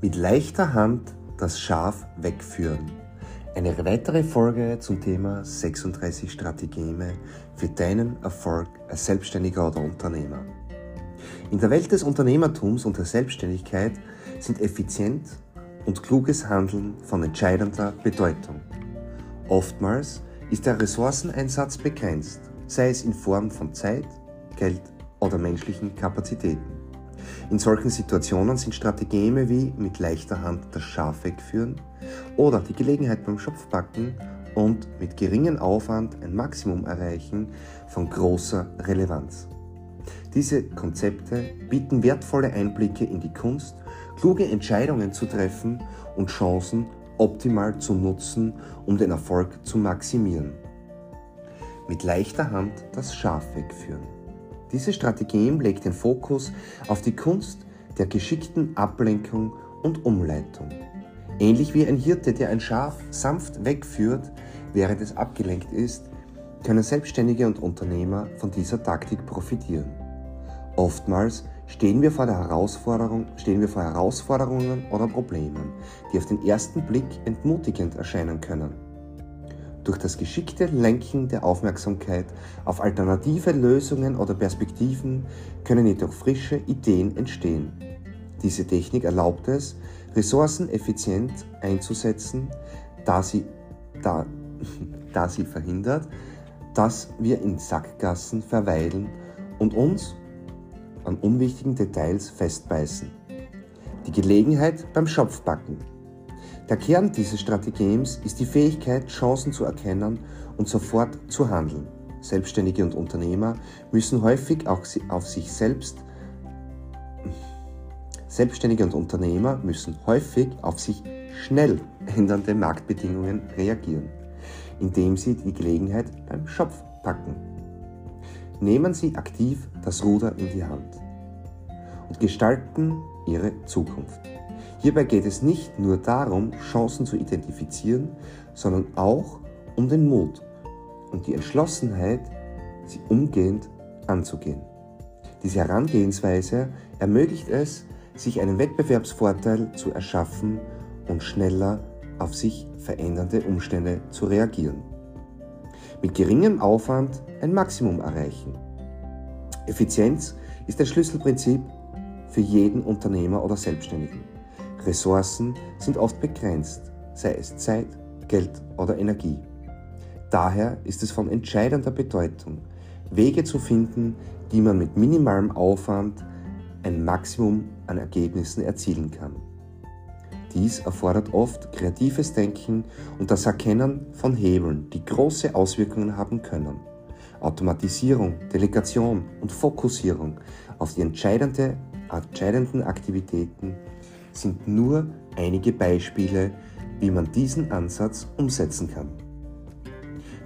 Mit leichter Hand das Schaf wegführen. Eine weitere Folge zum Thema 36 Strategien für deinen Erfolg als Selbstständiger oder Unternehmer. In der Welt des Unternehmertums und der Selbstständigkeit sind effizient und kluges Handeln von entscheidender Bedeutung. Oftmals ist der Ressourceneinsatz begrenzt, sei es in Form von Zeit, Geld oder menschlichen Kapazitäten. In solchen Situationen sind Strategien wie mit leichter Hand das Schaf wegführen oder die Gelegenheit beim Schopf packen und mit geringem Aufwand ein Maximum erreichen von großer Relevanz. Diese Konzepte bieten wertvolle Einblicke in die Kunst, kluge Entscheidungen zu treffen und Chancen optimal zu nutzen, um den Erfolg zu maximieren. Mit leichter Hand das Schaf wegführen. Diese Strategie legt den Fokus auf die Kunst der geschickten Ablenkung und Umleitung. Ähnlich wie ein Hirte, der ein Schaf sanft wegführt, während es abgelenkt ist, können Selbstständige und Unternehmer von dieser Taktik profitieren. Oftmals stehen wir vor der Herausforderung, stehen wir vor Herausforderungen oder Problemen, die auf den ersten Blick entmutigend erscheinen können. Durch das geschickte Lenken der Aufmerksamkeit auf alternative Lösungen oder Perspektiven können jedoch frische Ideen entstehen. Diese Technik erlaubt es, Ressourcen effizient einzusetzen, da sie, da, da sie verhindert, dass wir in Sackgassen verweilen und uns an unwichtigen Details festbeißen. Die Gelegenheit beim Schopfbacken. Der Kern dieses Strategems ist die Fähigkeit, Chancen zu erkennen und sofort zu handeln. Selbstständige und Unternehmer müssen häufig auch auf sich selbst Selbstständige und Unternehmer müssen häufig auf sich schnell ändernde Marktbedingungen reagieren, indem sie die Gelegenheit beim Schopf packen. Nehmen Sie aktiv das Ruder in die Hand und gestalten Ihre Zukunft. Hierbei geht es nicht nur darum, Chancen zu identifizieren, sondern auch um den Mut und die Entschlossenheit, sie umgehend anzugehen. Diese Herangehensweise ermöglicht es, sich einen Wettbewerbsvorteil zu erschaffen und schneller auf sich verändernde Umstände zu reagieren. Mit geringem Aufwand ein Maximum erreichen. Effizienz ist das Schlüsselprinzip für jeden Unternehmer oder Selbstständigen. Ressourcen sind oft begrenzt, sei es Zeit, Geld oder Energie. Daher ist es von entscheidender Bedeutung, Wege zu finden, die man mit minimalem Aufwand ein Maximum an Ergebnissen erzielen kann. Dies erfordert oft kreatives Denken und das Erkennen von Hebeln, die große Auswirkungen haben können. Automatisierung, Delegation und Fokussierung auf die entscheidende, entscheidenden Aktivitäten sind nur einige Beispiele, wie man diesen Ansatz umsetzen kann.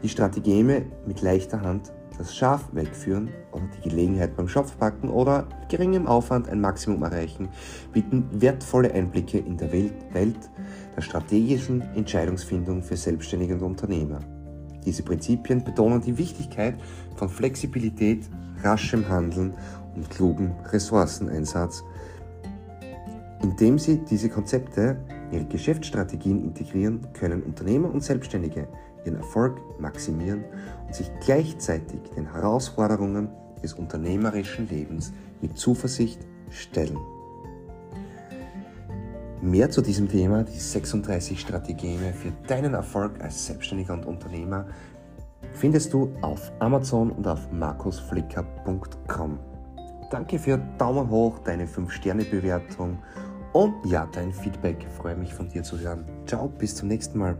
Die Strategeme mit leichter Hand das Schaf wegführen oder die Gelegenheit beim Schopfpacken oder mit geringem Aufwand ein Maximum erreichen, bieten wertvolle Einblicke in der Welt, der strategischen Entscheidungsfindung für Selbstständige und Unternehmer. Diese Prinzipien betonen die Wichtigkeit von Flexibilität, raschem Handeln und klugem Ressourceneinsatz, indem sie diese Konzepte in ihre Geschäftsstrategien integrieren, können Unternehmer und Selbstständige ihren Erfolg maximieren und sich gleichzeitig den Herausforderungen des unternehmerischen Lebens mit Zuversicht stellen. Mehr zu diesem Thema, die 36 Strategien für deinen Erfolg als Selbstständiger und Unternehmer, findest du auf Amazon und auf markusflicker.com. Danke für Daumen hoch, deine 5-Sterne-Bewertung und ja, dein Feedback. Freue mich von dir zu hören. Ciao, bis zum nächsten Mal.